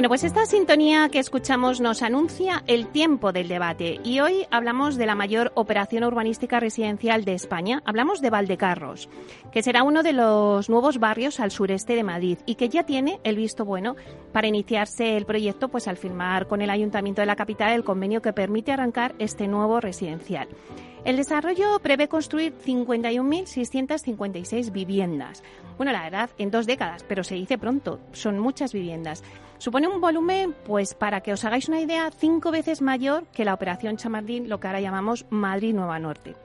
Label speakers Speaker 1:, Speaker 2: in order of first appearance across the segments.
Speaker 1: Bueno, pues esta sintonía que escuchamos nos anuncia el tiempo del debate y hoy hablamos de la mayor operación urbanística residencial de España. Hablamos de Valdecarros, que será uno de los nuevos barrios al sureste de Madrid y que ya tiene el visto bueno para iniciarse el proyecto pues al firmar con el Ayuntamiento de la capital el convenio que permite arrancar este nuevo residencial. El desarrollo prevé construir 51.656 viviendas. Bueno, la verdad, en dos décadas, pero se dice pronto, son muchas viviendas. Supone un volumen, pues para que os hagáis una idea, cinco veces mayor que la operación Chamardín, lo que ahora llamamos Madrid Nueva Norte.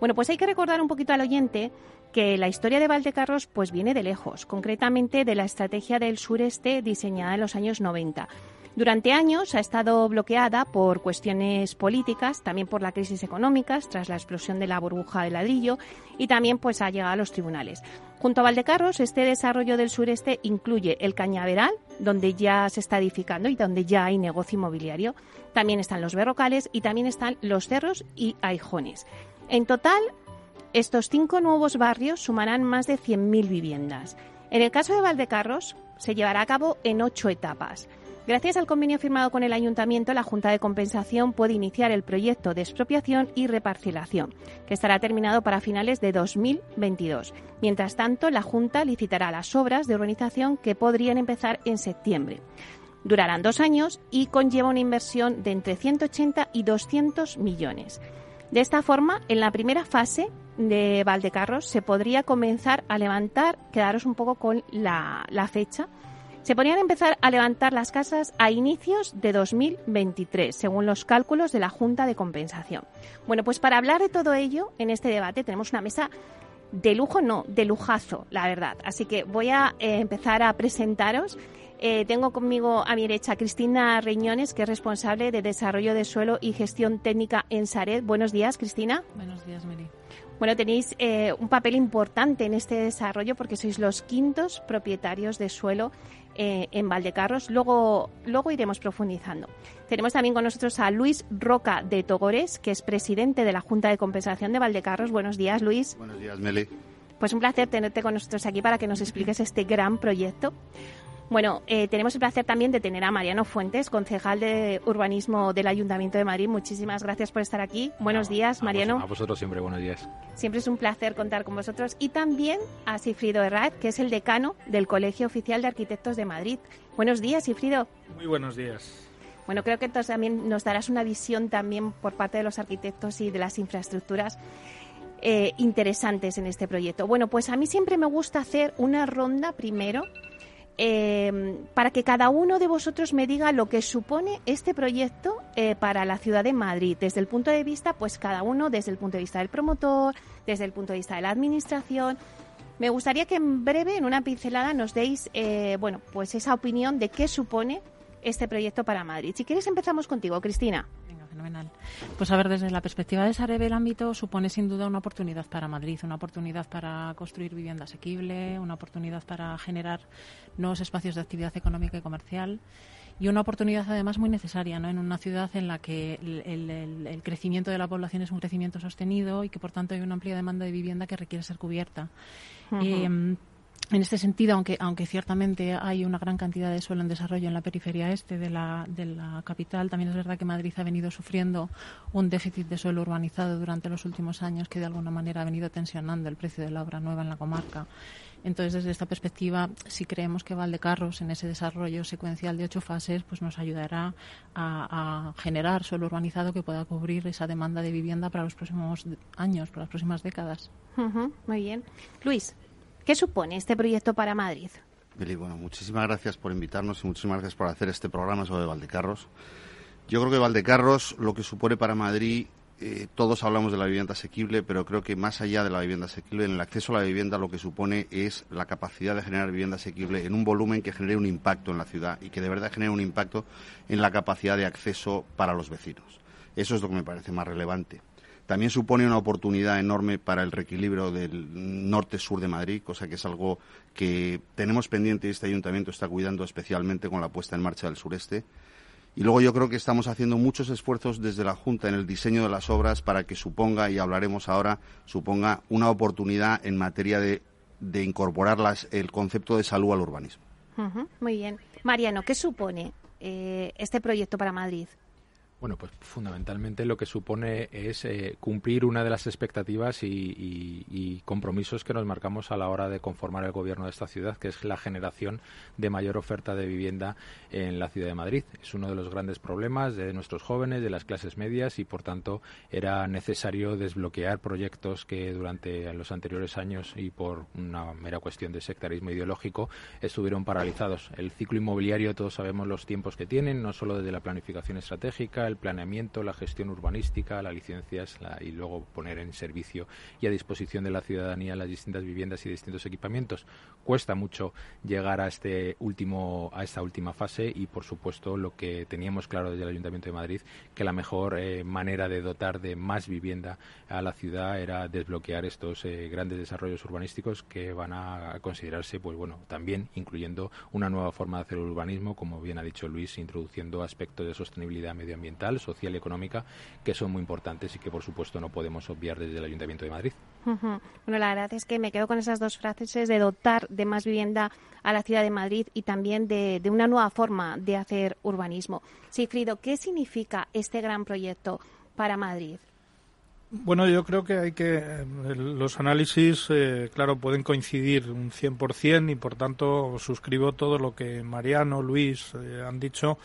Speaker 1: Bueno, pues hay que recordar un poquito al oyente que la historia de Valdecarros pues viene de lejos, concretamente de la estrategia del sureste diseñada en los años 90. Durante años ha estado bloqueada por cuestiones políticas, también por la crisis económica, tras la explosión de la burbuja de ladrillo, y también pues ha llegado a los tribunales. Junto a Valdecarros, este desarrollo del sureste incluye el Cañaveral, donde ya se está edificando y donde ya hay negocio inmobiliario. También están los berrocales y también están los cerros y aijones. En total, estos cinco nuevos barrios sumarán más de 100.000 viviendas. En el caso de Valdecarros, se llevará a cabo en ocho etapas. Gracias al convenio firmado con el Ayuntamiento, la Junta de Compensación puede iniciar el proyecto de expropiación y reparcelación, que estará terminado para finales de 2022. Mientras tanto, la Junta licitará las obras de urbanización que podrían empezar en septiembre. Durarán dos años y conlleva una inversión de entre 180 y 200 millones. De esta forma, en la primera fase de Valdecarros se podría comenzar a levantar, quedaros un poco con la, la fecha, se podrían empezar a levantar las casas a inicios de 2023, según los cálculos de la Junta de Compensación. Bueno, pues para hablar de todo ello, en este debate tenemos una mesa de lujo, no, de lujazo, la verdad. Así que voy a eh, empezar a presentaros. Eh, tengo conmigo a mi derecha Cristina Reñones, que es responsable de Desarrollo de Suelo y Gestión Técnica en Sared. Buenos días, Cristina.
Speaker 2: Buenos días, Mary.
Speaker 1: Bueno, tenéis eh, un papel importante en este desarrollo porque sois los quintos propietarios de suelo eh, en Valdecarros. Luego, luego iremos profundizando. Tenemos también con nosotros a Luis Roca de Togores, que es presidente de la Junta de Compensación de Valdecarros. Buenos días, Luis.
Speaker 3: Buenos días, Meli.
Speaker 1: Pues un placer tenerte con nosotros aquí para que nos expliques este gran proyecto. Bueno, eh, tenemos el placer también de tener a Mariano Fuentes, concejal de urbanismo del Ayuntamiento de Madrid. Muchísimas gracias por estar aquí. Buenos días, Mariano.
Speaker 4: A vosotros siempre, buenos días.
Speaker 1: Siempre es un placer contar con vosotros. Y también a Sifrido Herrad, que es el decano del Colegio Oficial de Arquitectos de Madrid. Buenos días, Sifrido.
Speaker 5: Muy buenos días.
Speaker 1: Bueno, creo que entonces también nos darás una visión también por parte de los arquitectos y de las infraestructuras eh, interesantes en este proyecto. Bueno, pues a mí siempre me gusta hacer una ronda primero eh, para que cada uno de vosotros me diga lo que supone este proyecto eh, para la ciudad de Madrid, desde el punto de vista, pues cada uno, desde el punto de vista del promotor, desde el punto de vista de la administración. Me gustaría que en breve, en una pincelada, nos deis, eh, bueno, pues esa opinión de qué supone este proyecto para Madrid. Si quieres, empezamos contigo, Cristina.
Speaker 2: Pues a ver, desde la perspectiva de Sareb, el ámbito supone sin duda una oportunidad para Madrid, una oportunidad para construir vivienda asequible, una oportunidad para generar nuevos espacios de actividad económica y comercial y una oportunidad además muy necesaria ¿no? en una ciudad en la que el, crecimiento de la población es un crecimiento sostenido y que por tanto hay una amplia demanda de vivienda que requiere ser cubierta. En este sentido, aunque, aunque ciertamente hay una gran cantidad de suelo en desarrollo en la periferia este de la, de la capital, también es verdad que Madrid ha venido sufriendo un déficit de suelo urbanizado durante los últimos años que de alguna manera ha venido tensionando el precio de la obra nueva en la comarca. Entonces, desde esta perspectiva, si creemos que Valdecarros, en ese desarrollo secuencial de ocho fases, pues nos ayudará a, generar suelo urbanizado que pueda cubrir esa demanda de vivienda para los próximos años, para las próximas décadas.
Speaker 1: muy bien. Luis. ¿Qué supone este proyecto para Madrid?
Speaker 3: Billy, bueno, muchísimas gracias por invitarnos y muchísimas gracias por hacer este programa sobre Valdecarros. Yo creo que Valdecarros lo que supone para Madrid, eh, todos hablamos de la vivienda asequible, pero creo que más allá de la vivienda asequible, en el acceso a la vivienda lo que supone es la capacidad de generar vivienda asequible en un volumen que genere un impacto en la ciudad y que de verdad genere un impacto en la capacidad de acceso para los vecinos. Eso es lo que me parece más relevante. También supone una oportunidad enorme para el reequilibrio del norte-sur de Madrid, cosa que es algo que tenemos pendiente y este ayuntamiento está cuidando especialmente con la puesta en marcha del sureste. Y luego yo creo que estamos haciendo muchos esfuerzos desde la Junta en el diseño de las obras para que suponga, y hablaremos ahora, suponga una oportunidad en materia de, incorporar el concepto de salud al urbanismo.
Speaker 1: muy bien. Mariano, ¿qué supone eh, este proyecto para Madrid?
Speaker 4: Bueno, pues fundamentalmente lo que supone es eh, cumplir una de las expectativas y, compromisos que nos marcamos a la hora de conformar el gobierno de esta ciudad, que es la generación de mayor oferta de vivienda en la ciudad de Madrid. Es uno de los grandes problemas de nuestros jóvenes, de las clases medias y, por tanto, era necesario desbloquear proyectos que durante los anteriores años y por una mera cuestión de sectarismo ideológico estuvieron paralizados. El ciclo inmobiliario, todos sabemos los tiempos que tienen, no solo desde la planificación estratégica, el planeamiento, la gestión urbanística, las licencias y luego poner en servicio y a disposición de la ciudadanía las distintas viviendas y distintos equipamientos. Cuesta mucho llegar a este último a esta última fase y por supuesto lo que teníamos claro desde el Ayuntamiento de Madrid que la mejor eh, manera de dotar de más vivienda a la ciudad era desbloquear estos eh, grandes desarrollos urbanísticos que van a considerarse pues bueno también incluyendo una nueva forma de hacer urbanismo como bien ha dicho Luis introduciendo aspectos de sostenibilidad medioambiental social y económica que son muy importantes y que, por supuesto, no podemos obviar desde el Ayuntamiento de Madrid.
Speaker 1: Bueno, la verdad es que me quedo con esas dos frases de dotar de más vivienda a la ciudad de Madrid y también de, una nueva forma de hacer urbanismo. Sigfrido, ¿qué significa este gran proyecto para Madrid?
Speaker 5: Bueno, yo creo que hay que eh, los análisis, eh, claro, pueden coincidir un 100% y por tanto suscribo todo lo que Mariano, Luis eh, han dicho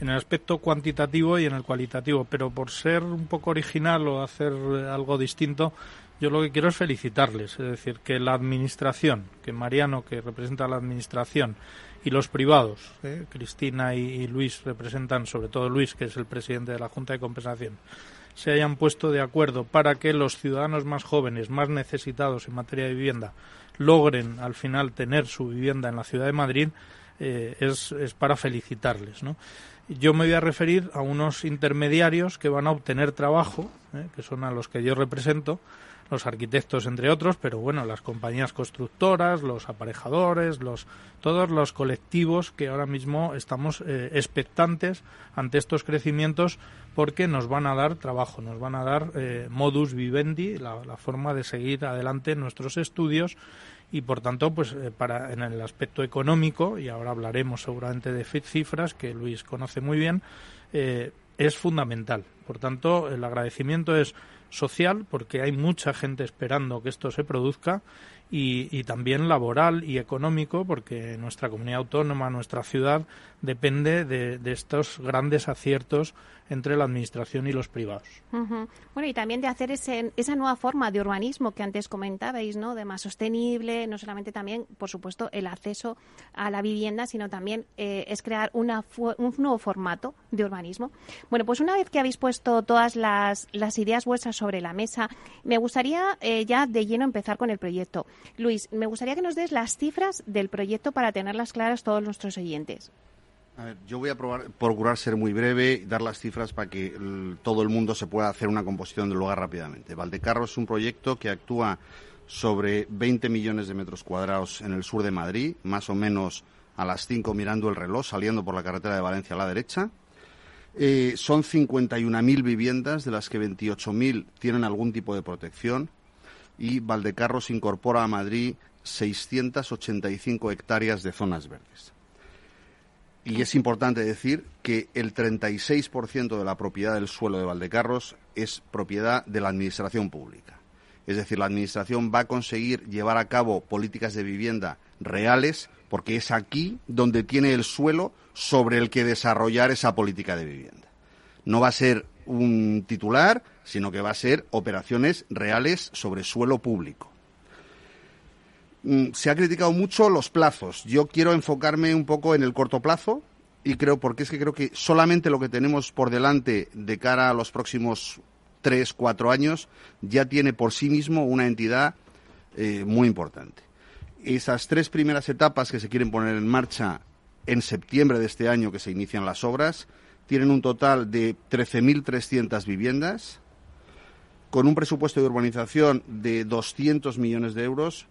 Speaker 5: en el aspecto cuantitativo y en el cualitativo, pero por ser un poco original o hacer algo distinto, yo lo que quiero es felicitarles, es decir, que la administración, que Mariano, que representa la administración, y los privados, ¿eh? Cristina y, Luis representan, sobre todo Luis, que es el presidente de la Junta de Compensación, se hayan puesto de acuerdo para que los ciudadanos más jóvenes, más necesitados en materia de vivienda, logren al final tener su vivienda en la ciudad de Madrid, eh, es, es para felicitarles, ¿no? Yo me voy a referir a unos intermediarios que van a obtener trabajo, ¿eh? que son a los que yo represento, los arquitectos entre otros, pero bueno, las compañías constructoras, los aparejadores, los todos los colectivos que ahora mismo estamos eh, expectantes ante estos crecimientos porque nos van a dar trabajo, nos van a dar eh, modus vivendi, la, la, forma de seguir adelante nuestros estudios y por tanto pues eh, para en el aspecto económico y ahora hablaremos seguramente de cifras que Luis conoce muy bien eh, es fundamental. Por tanto el agradecimiento es social porque hay mucha gente esperando que esto se produzca y, también laboral y económico, porque nuestra comunidad autónoma, nuestra ciudad, depende de, estos grandes aciertos entre la administración y los privados.
Speaker 1: Bueno, y también de hacer ese, esa nueva forma de urbanismo que antes comentabais, ¿no? De más sostenible, no solamente también, por supuesto, el acceso a la vivienda, sino también eh, es crear una un nuevo formato de urbanismo. Bueno, pues una vez que habéis puesto todas las, las ideas vuestras sobre la mesa, me gustaría eh, ya de lleno empezar con el proyecto. Luis, me gustaría que nos des las cifras del proyecto para tenerlas claras todos nuestros oyentes.
Speaker 3: Yo voy a procurar ser muy breve y dar las cifras para que todo el mundo se pueda hacer una composición del lugar rápidamente. Valdecarro es un proyecto que actúa sobre 20 millones de metros cuadrados en el sur de Madrid, más o menos a las 5 mirando el reloj, saliendo por la carretera de Valencia a la derecha. Eh, son 51.000 viviendas, de las que 28.000 tienen algún tipo de protección y Valdecarros incorpora a Madrid 685 hectáreas de zonas verdes. Y es importante decir que el 36% de la propiedad del suelo de Valdecarros es propiedad de la Administración pública. Es decir, la Administración va a conseguir llevar a cabo políticas de vivienda reales porque es aquí donde tiene el suelo sobre el que desarrollar esa política de vivienda. No va a ser un titular, sino que va a ser operaciones reales sobre suelo público. Mm, se ha criticado mucho los plazos. Yo quiero enfocarme un poco en el corto plazo y creo, porque es que creo que solamente lo que tenemos por delante de cara a los próximos tres, cuatro años ya tiene por sí mismo una entidad eh, muy importante. Esas tres primeras etapas que se quieren poner en marcha en septiembre de este año que se inician las obras, tienen un total de 13.300 viviendas con un presupuesto de urbanización de 200 millones de euros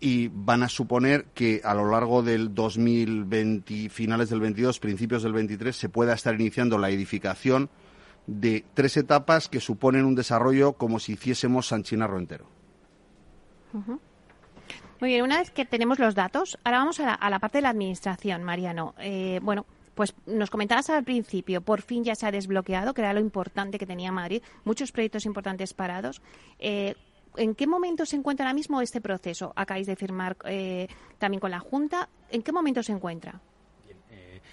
Speaker 3: y van a suponer que a lo largo del 2020, finales del 22, principios del 23, se pueda estar iniciando la edificación de tres etapas que suponen un desarrollo como si hiciésemos San Chinarro entero.
Speaker 1: Muy bien, una vez que tenemos los datos, ahora vamos a la, parte de la administración, Mariano. Eh, bueno, pues nos comentabas al principio, por fin ya se ha desbloqueado, que era lo importante que tenía Madrid, muchos proyectos importantes parados. Eh, ¿En qué momento se encuentra ahora mismo este proceso? Acabáis de firmar eh, también con la Junta. ¿En qué momento se encuentra?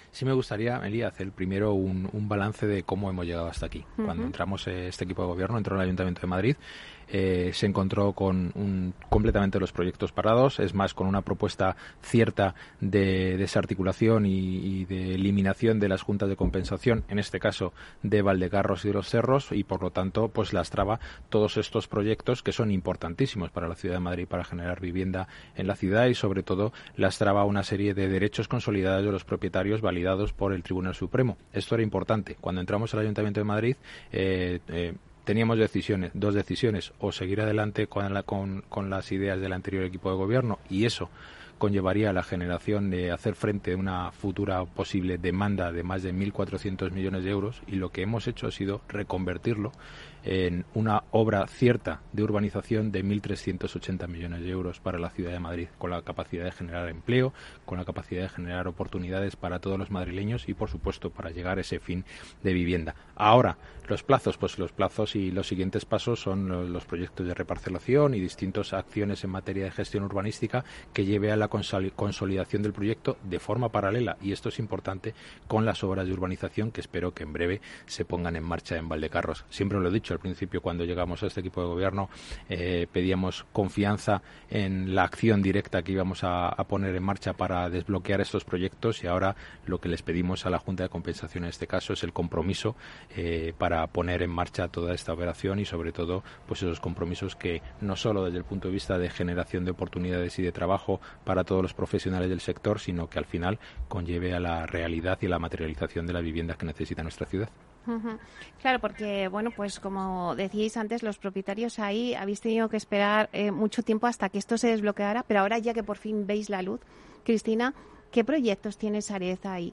Speaker 4: Eh, sí me gustaría, Meli, hacer primero un, balance de cómo hemos llegado hasta aquí. Cuando entramos este equipo de gobierno, entró en el Ayuntamiento de Madrid, eh, se encontró con un, completamente los proyectos parados, es más, con una propuesta cierta de desarticulación y, de eliminación de las juntas de compensación, en este caso de Valdecarros y de los Cerros, y por lo tanto, pues lastraba todos estos proyectos que son importantísimos para la ciudad de Madrid para generar vivienda en la ciudad y, sobre todo, lastraba una serie de derechos consolidados de los propietarios validados por el Tribunal Supremo. Esto era importante. Cuando entramos al Ayuntamiento de Madrid, eh, eh, teníamos decisiones, dos decisiones, o seguir adelante con, con, las ideas del anterior equipo de gobierno y eso conllevaría la generación de hacer frente a una futura posible demanda de más de 1.400 millones de euros y lo que hemos hecho ha sido reconvertirlo en una obra cierta de urbanización de 1.380 millones de euros para la ciudad de Madrid, con la capacidad de generar empleo, con la capacidad de generar oportunidades para todos los madrileños y, por supuesto, para llegar a ese fin de vivienda. Ahora, los plazos, pues los plazos y los siguientes pasos son los proyectos de reparcelación y distintas acciones en materia de gestión urbanística que lleve a la consolidación del proyecto de forma paralela, y esto es importante, con las obras de urbanización que espero que en breve se pongan en marcha en Valdecarros. Siempre lo he dicho, al principio cuando llegamos a este equipo de gobierno eh, pedíamos confianza en la acción directa que íbamos a, poner en marcha para desbloquear estos proyectos y ahora lo que les pedimos a la Junta de Compensación en este caso es el compromiso eh, para poner en marcha toda esta operación y sobre todo pues esos compromisos que no solo desde el punto de vista de generación de oportunidades y de trabajo para todos los profesionales del sector, sino que al final conlleve a la realidad y la materialización de la vivienda que necesita nuestra ciudad.
Speaker 1: Claro, porque, bueno, pues como decíais antes, los propietarios ahí habéis tenido que esperar eh, mucho tiempo hasta que esto se desbloqueara, pero ahora ya que por fin veis la luz, Cristina, ¿qué proyectos tiene Sarez ahí?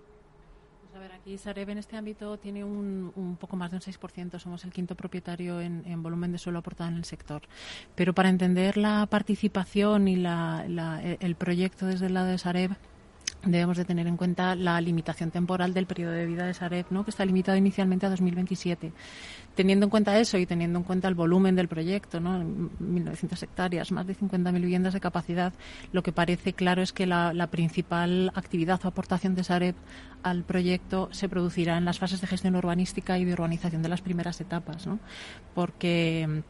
Speaker 2: Aquí Sareb en este ámbito tiene un, poco más de un 6%, somos el quinto propietario en, volumen de suelo aportado en el sector. Pero para entender la participación y el proyecto desde el lado de Sareb, debemos de tener en cuenta la limitación temporal del periodo de vida de Sareb, ¿no? que está limitado inicialmente a 2027. Teniendo en cuenta eso y teniendo en cuenta el volumen del proyecto, ¿no? 1.900 hectáreas, más de 50.000 viviendas de capacidad, lo que parece claro es que la, principal actividad o aportación de Sareb al proyecto se producirá en las fases de gestión urbanística y de urbanización de las primeras etapas, ¿no? porque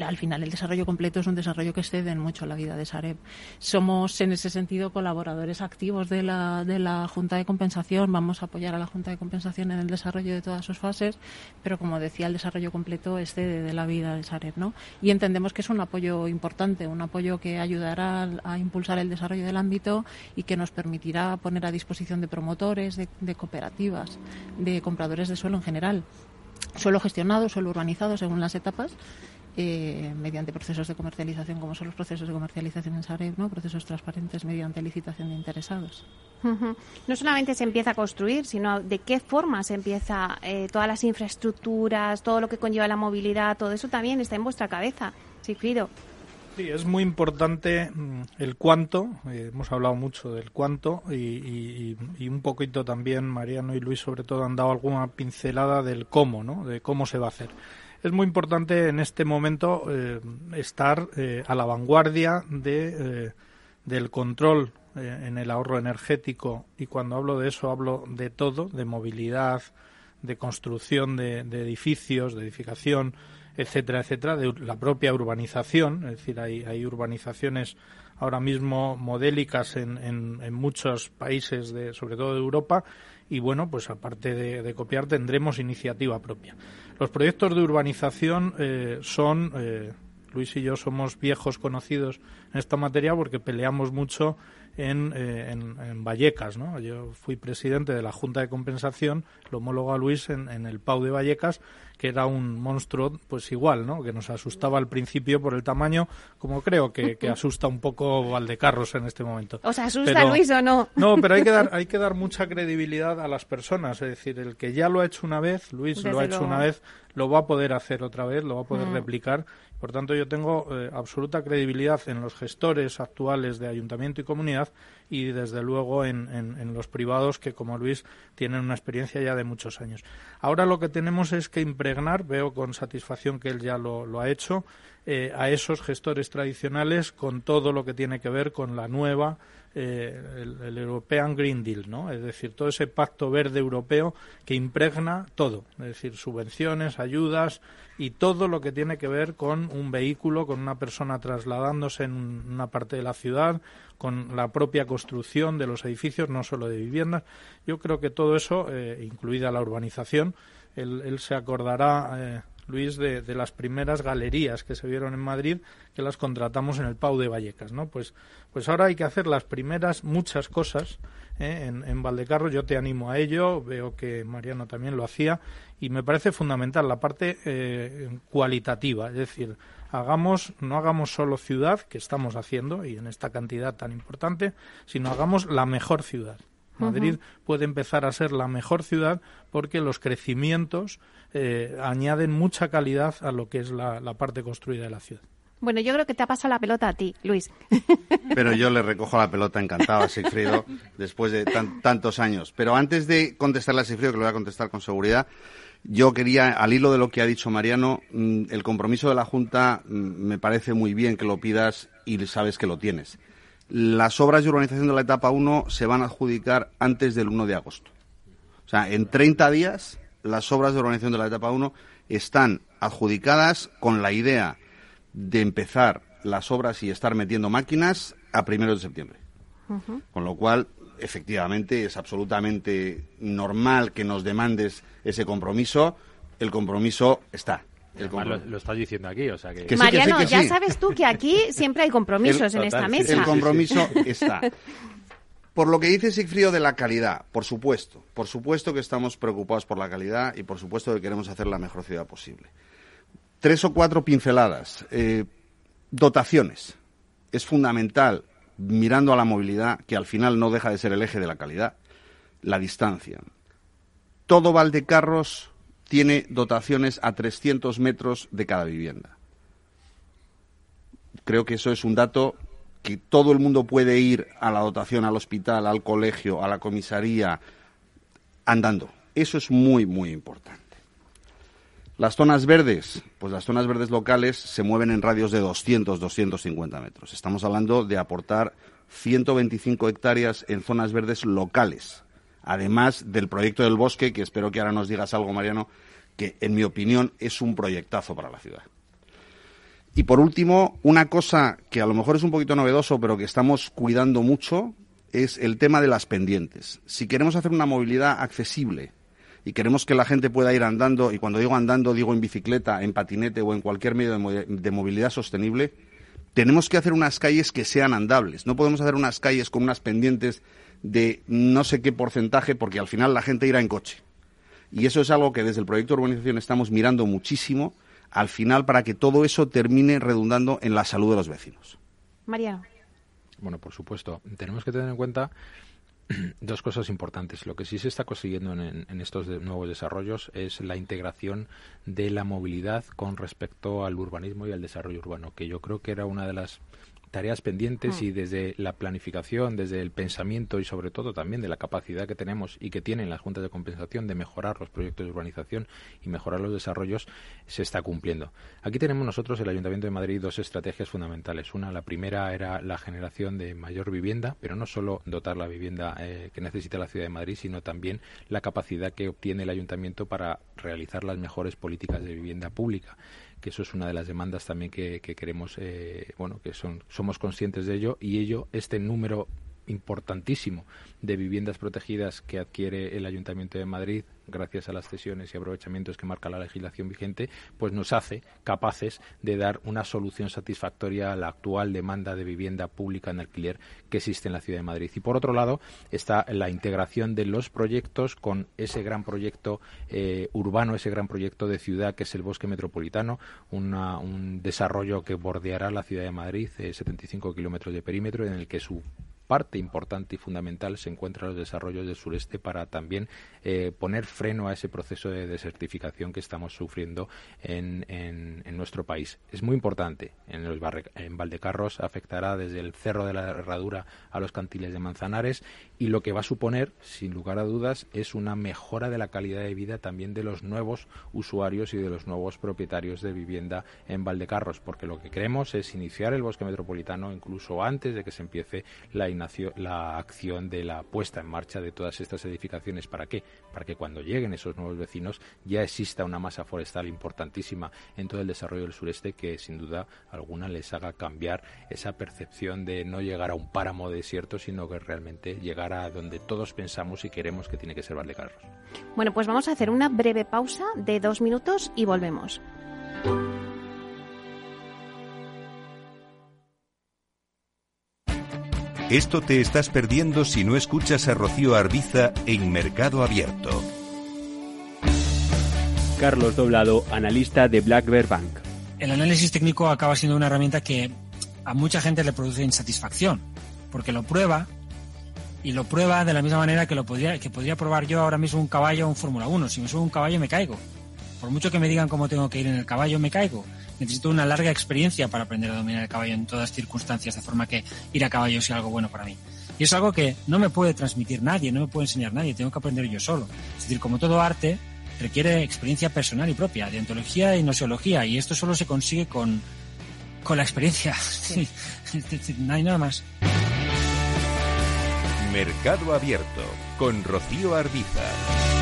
Speaker 2: al final el desarrollo completo es un desarrollo que excede mucho la vida de Sareb. Somos en ese sentido colaboradores activos de la, de la Junta de Compensación, vamos a apoyar a la Junta de Compensación en el desarrollo de todas sus fases, pero como decía, el desarrollo completo excede de la vida de Sareb. ¿no? Y entendemos que es un apoyo importante, un apoyo que ayudará a, impulsar el desarrollo del ámbito y que nos permitirá poner a disposición de promotores, de cooperativas, de compradores de suelo en general suelo gestionado, suelo urbanizado según las etapas eh, mediante procesos de comercialización, como son los procesos de comercialización en Sareb, ¿no? procesos transparentes mediante licitación de interesados.
Speaker 1: No solamente se empieza a construir, sino de qué forma se empieza eh, todas las infraestructuras, todo lo que conlleva la movilidad, todo eso también está en vuestra cabeza, Sigfrido.
Speaker 5: Sí, es muy importante mm, el cuánto, eh, hemos hablado mucho del cuánto y, y, un poquito también Mariano y Luis sobre todo han dado alguna pincelada del cómo, ¿no? De cómo se va a hacer es muy importante en este momento eh, estar eh, a la vanguardia de, eh, del control en el ahorro energético. Y cuando hablo de eso hablo de todo, de movilidad, de construcción de, edificios, de edificación, etcétera, etcétera, de la propia urbanización, es decir, hay, hay urbanizaciones ahora mismo modélicas en, en, muchos países, de, sobre todo de Europa, y bueno, pues aparte de copiar tendremos iniciativa propia. Los proyectos de urbanización eh, son eh, Luis y yo somos viejos conocidos en esta materia porque peleamos mucho en, eh, en, Vallecas. ¿no? Yo fui presidente de la Junta de Compensación, lo homólogo a Luis en, en, el PAU de Vallecas, que era un monstruo pues igual, ¿no? que nos asustaba al principio por el tamaño, como creo que, que asusta un poco Valdecarros en este momento.
Speaker 1: ¿Os asusta Luis o no?
Speaker 5: No, pero hay que, dar, hay que dar mucha credibilidad a las personas. Es decir, el que ya lo ha hecho una vez, Luis lo ha hecho una vez, lo va a poder hacer otra vez, lo va a poder mm. replicar. Por tanto, yo tengo eh, absoluta credibilidad en los gestores actuales de ayuntamiento y comunidad y, desde luego, en, en, los privados que, como Luis, tienen una experiencia ya de muchos años. Ahora lo que tenemos es que impregnar, veo con satisfacción que él ya lo, lo ha hecho, eh, a esos gestores tradicionales con todo lo que tiene que ver con la nueva eh, el, European Green Deal, ¿no? Es decir, todo ese pacto verde europeo que impregna todo, es decir, subvenciones, ayudas y todo lo que tiene que ver con un vehículo, con una persona trasladándose en una parte de la ciudad, con la propia construcción de los edificios, no solo de viviendas. Yo creo que todo eso, eh, incluida la urbanización, él, se acordará eh, Luis, de, las primeras galerías que se vieron en Madrid, que las contratamos en el Pau de Vallecas, ¿no? Pues, pues ahora hay que hacer las primeras muchas cosas ¿eh? en, en Valdecarro. Yo te animo a ello, veo que Mariano también lo hacía y me parece fundamental la parte eh, cualitativa, es decir, hagamos no hagamos solo ciudad que estamos haciendo y en esta cantidad tan importante, sino hagamos la mejor ciudad. Madrid puede empezar a ser la mejor ciudad porque los crecimientos eh, añaden mucha calidad a lo que es la, parte construida de la ciudad.
Speaker 1: Bueno, yo creo que te ha pasado la pelota a ti, Luis.
Speaker 3: Pero yo le recojo la pelota encantado a Sigfrido después de tantos años. Pero antes de contestarle a Sigfrido, que lo voy a contestar con seguridad, yo quería, al hilo de lo que ha dicho Mariano, mm, el compromiso de la Junta mm, me parece muy bien que lo pidas y sabes que lo tienes. Las obras de urbanización de la etapa 1 se van a adjudicar antes del 1 de agosto. O sea, en 30 días las obras de urbanización de la etapa 1 están adjudicadas con la idea de empezar las obras y estar metiendo máquinas a primeros de septiembre. Con lo cual, efectivamente, es absolutamente normal que nos demandes ese compromiso. El compromiso está.
Speaker 4: Lo, estás diciendo aquí, o sea que...
Speaker 1: Mariano, ya sabes tú que aquí siempre hay compromisos en esta mesa.
Speaker 3: El compromiso está. Por lo que dice Sigfrido de la calidad, por supuesto, por supuesto que estamos preocupados por la calidad y por supuesto que queremos hacer la mejor ciudad posible. Tres o cuatro pinceladas. Eh, dotaciones. Es fundamental, mirando a la movilidad, que al final no deja de ser el eje de la calidad, la distancia. Todo Valdecarros tiene dotaciones a 300 metros de cada vivienda. Creo que eso es un dato que todo el mundo puede ir a la dotación, al hospital, al colegio, a la comisaría, andando. Eso es muy, muy importante. Las zonas verdes, pues las zonas verdes locales se mueven en radios de 200, 250 metros. Estamos hablando de aportar 125 hectáreas en zonas verdes locales, además del proyecto del bosque, que espero que ahora nos digas algo, Mariano, que en mi opinión es un proyectazo para la ciudad. Y por último, una cosa que a lo mejor es un poquito novedoso, pero que estamos cuidando mucho, es el tema de las pendientes. Si queremos hacer una movilidad accesible y queremos que la gente pueda ir andando, y cuando digo andando digo en bicicleta, en patinete o en cualquier medio de, movilidad sostenible, tenemos que hacer unas calles que sean andables. No podemos hacer unas calles con unas pendientes de no sé qué porcentaje, porque al final la gente irá en coche. Y eso es algo que desde el proyecto de urbanización estamos mirando muchísimo al final para que todo eso termine redundando en la salud de los vecinos.
Speaker 1: Mariano.
Speaker 4: Bueno, por supuesto. Tenemos que tener en cuenta dos cosas importantes. Lo que sí se está consiguiendo en, en, estos nuevos desarrollos es la integración de la movilidad con respecto al urbanismo y al desarrollo urbano, que yo creo que era una de las tareas pendientes mm. y desde la planificación, desde el pensamiento y sobre todo también de la capacidad que tenemos y que tienen las juntas de compensación de mejorar los proyectos de urbanización y mejorar los desarrollos, se está cumpliendo. Aquí tenemos nosotros, el Ayuntamiento de Madrid, dos estrategias fundamentales. Una, la primera era la generación de mayor vivienda, pero no solo dotar la vivienda eh, que necesita la ciudad de Madrid, sino también la capacidad que obtiene el Ayuntamiento para realizar las mejores políticas de vivienda pública que eso es una de las demandas también que, queremos, eh, bueno, que son, somos conscientes de ello y ello, este número importantísimo de viviendas protegidas que adquiere el Ayuntamiento de Madrid gracias a las cesiones y aprovechamientos que marca la legislación vigente, pues nos hace capaces de dar una solución satisfactoria a la actual demanda de vivienda pública en alquiler que existe en la ciudad de Madrid. Y por otro lado está la integración de los proyectos con ese gran proyecto eh, urbano, ese gran proyecto de ciudad que es el bosque metropolitano, un desarrollo que bordeará la ciudad de Madrid, 75 eh, kilómetros de perímetro, en el que su parte importante y fundamental se encuentra en los desarrollos del sureste para también eh, poner freno a ese proceso de desertificación que estamos sufriendo en, en, nuestro país. Es muy importante. En, los en Valdecarros afectará desde el Cerro de la Herradura a los cantiles de Manzanares y lo que va a suponer, sin lugar a dudas, es una mejora de la calidad de vida también de los nuevos usuarios y de los nuevos propietarios de vivienda en Valdecarros, porque lo que queremos es iniciar el bosque metropolitano incluso antes de que se empiece la la acción de la puesta en marcha de todas estas edificaciones. ¿Para qué? Para que cuando lleguen esos nuevos vecinos ya exista una masa forestal importantísima en todo el desarrollo del sureste que sin duda alguna les haga cambiar esa percepción de no llegar a un páramo desierto, sino que realmente llegar a donde todos pensamos y queremos que tiene que ser Valdecarros.
Speaker 1: Bueno, pues vamos a hacer una breve pausa de dos minutos y volvemos.
Speaker 6: Esto te estás perdiendo si no escuchas a Rocío Arbiza en Mercado Abierto.
Speaker 7: Carlos Doblado, analista de Black Bear Bank.
Speaker 8: El análisis técnico acaba siendo una herramienta que a mucha gente le produce insatisfacción, porque lo prueba y lo prueba de la misma manera que lo podría, que podría probar yo ahora mismo un caballo o un Fórmula 1. Si me subo un caballo me caigo. Por mucho que me digan cómo tengo que ir en el caballo, me caigo necesito una larga experiencia para aprender a dominar el caballo en todas circunstancias, de forma que ir a caballo sea algo bueno para mí. Y es algo que no me puede transmitir nadie, no me puede enseñar nadie, tengo que aprender yo solo. Es decir, como todo arte, requiere experiencia personal y propia, de ontología y nosiología, y esto solo se consigue con, con la experiencia. no hay nada más.
Speaker 6: Mercado Abierto con Rocío Arbiza.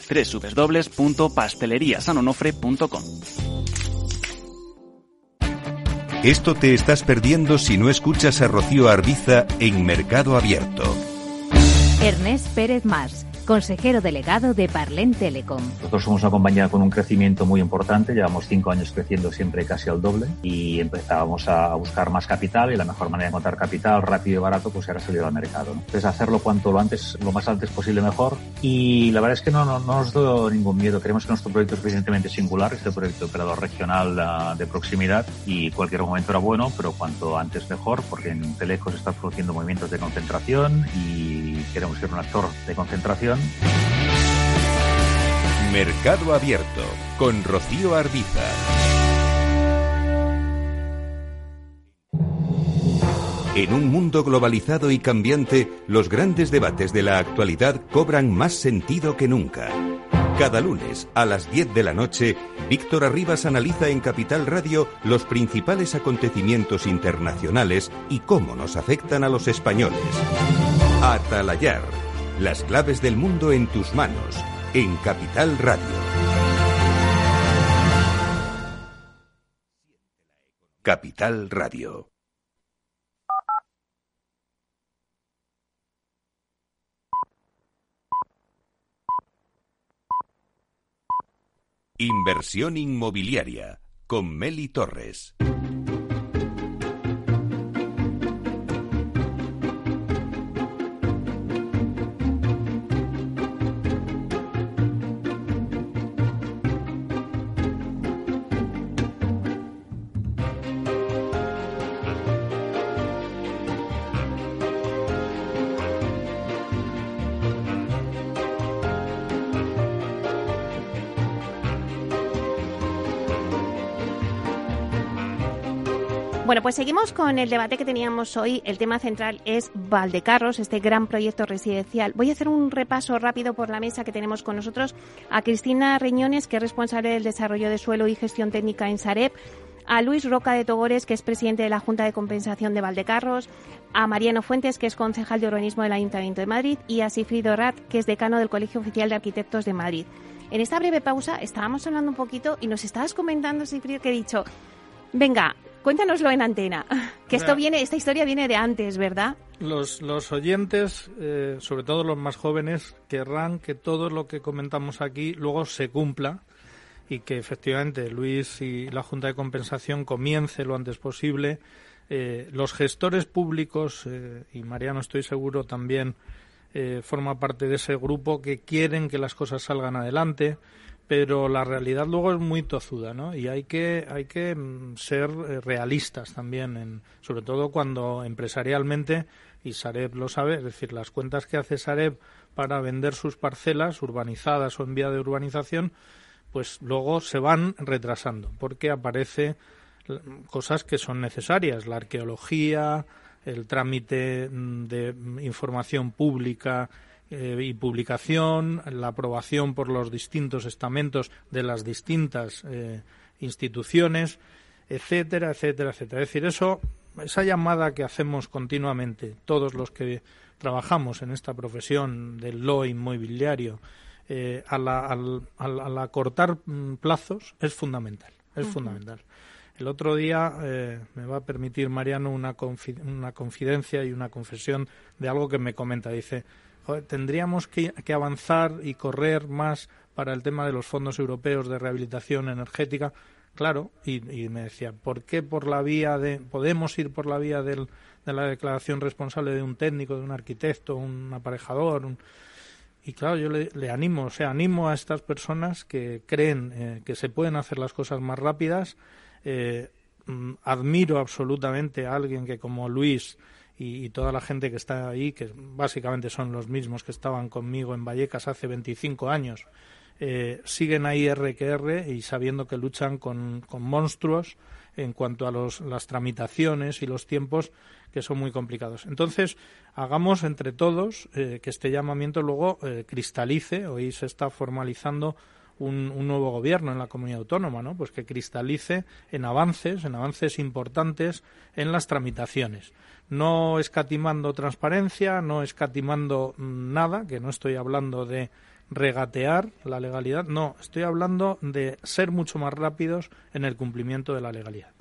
Speaker 9: www.pasteleriasanonofre.com.
Speaker 6: Esto te estás perdiendo si no escuchas a Rocío Arbiza en Mercado Abierto.
Speaker 10: Ernest Pérez Mars consejero delegado de Parlen Telecom.
Speaker 11: Nosotros somos una compañía con un crecimiento muy importante, llevamos cinco años creciendo siempre casi al doble y empezábamos a buscar más capital y la mejor manera de encontrar capital rápido y barato pues era salir al mercado. Entonces hacerlo cuanto lo antes, lo más antes posible mejor y la verdad es que no, no, nos da ningún miedo, creemos que nuestro proyecto es suficientemente singular, este proyecto operador regional ah, de proximidad y cualquier momento era bueno, pero cuanto antes mejor porque en Telecos está produciendo movimientos de concentración y queremos ser un actor de concentración
Speaker 6: Mercado Abierto con Rocío Arbiza. En un mundo globalizado y cambiante, los grandes debates de la actualidad cobran más sentido que nunca. Cada lunes a las 10 de la noche, Víctor Arribas analiza en Capital Radio los principales acontecimientos internacionales y cómo nos afectan a los españoles. Atalayar, las claves del mundo en tus manos, en Capital Radio. Capital Radio. Inversión inmobiliaria con Meli Torres.
Speaker 1: Pues seguimos con el debate que teníamos hoy. El tema central es Valdecarros, este gran proyecto residencial. Voy a hacer un repaso rápido por la mesa que tenemos con nosotros a Cristina Reñones, que es responsable del desarrollo de suelo y gestión técnica en Sareb, a Luis Roca de Togores, que es presidente de la Junta de Compensación de Valdecarros, a Mariano Fuentes, que es concejal de urbanismo del Ayuntamiento de Madrid, y a Sifrido Rat, que es decano del Colegio Oficial de Arquitectos de Madrid. En esta breve pausa estábamos hablando un poquito y nos estabas comentando, Sifrido, que he dicho, venga, Cuéntanoslo en antena, que esto viene, esta historia viene de antes, ¿verdad?
Speaker 5: Los, los oyentes, eh, sobre todo los más jóvenes, querrán que todo lo que comentamos aquí luego se cumpla y que efectivamente Luis y la Junta de Compensación comience lo antes posible. Eh, los gestores públicos, eh, y Mariano estoy seguro también forma parte de ese grupo que quieren que las cosas salgan adelante pero la realidad luego es muy tozuda, ¿no? Y hay que, hay que mm, ser eh, realistas también, en, sobre todo cuando empresarialmente, y Sareb lo sabe, es decir, las cuentas que hace Sareb para vender sus parcelas urbanizadas o en vía de urbanización, pues luego se van retrasando, porque aparece cosas que son necesarias, la arqueología, el trámite mm, de mm, información pública, eh, y publicación, la aprobación por los distintos estamentos de las distintas eh, instituciones, etcétera, etcétera, etcétera. Es decir, eso, esa llamada que hacemos continuamente todos los que trabajamos en esta profesión del lo inmobiliario eh, a, la, al, a, cortar mm, plazos es fundamental, es fundamental. El otro día me va a permitir Mariano una, una confidencia y una confesión de algo que me comenta. Dice, tendríamos que, avanzar y correr más para el tema de los fondos europeos de rehabilitación energética. Claro, y, me decía, ¿por qué por la vía de, podemos ir por la vía de la declaración responsable de un técnico, de un arquitecto, un aparejador? y claro, yo le, animo, o sea, animo a estas personas que creen eh, que se pueden hacer las cosas más rápidas. Eh, mm, admiro absolutamente a alguien que como Luis y, toda la gente que está ahí, que básicamente son los mismos que estaban conmigo en Vallecas hace 25 años, eh, siguen ahí R que R y sabiendo que luchan con, monstruos en cuanto a los, las tramitaciones y los tiempos que son muy complicados. Entonces, hagamos entre todos eh, que este llamamiento luego eh, cristalice. Hoy se está formalizando un, un, nuevo gobierno en la comunidad autónoma, ¿no? Pues que cristalice en avances, en avances importantes en las tramitaciones no escatimando transparencia, no escatimando nada, que no estoy hablando de regatear la legalidad, no, estoy hablando de ser mucho más rápidos en el cumplimiento de la legalidad.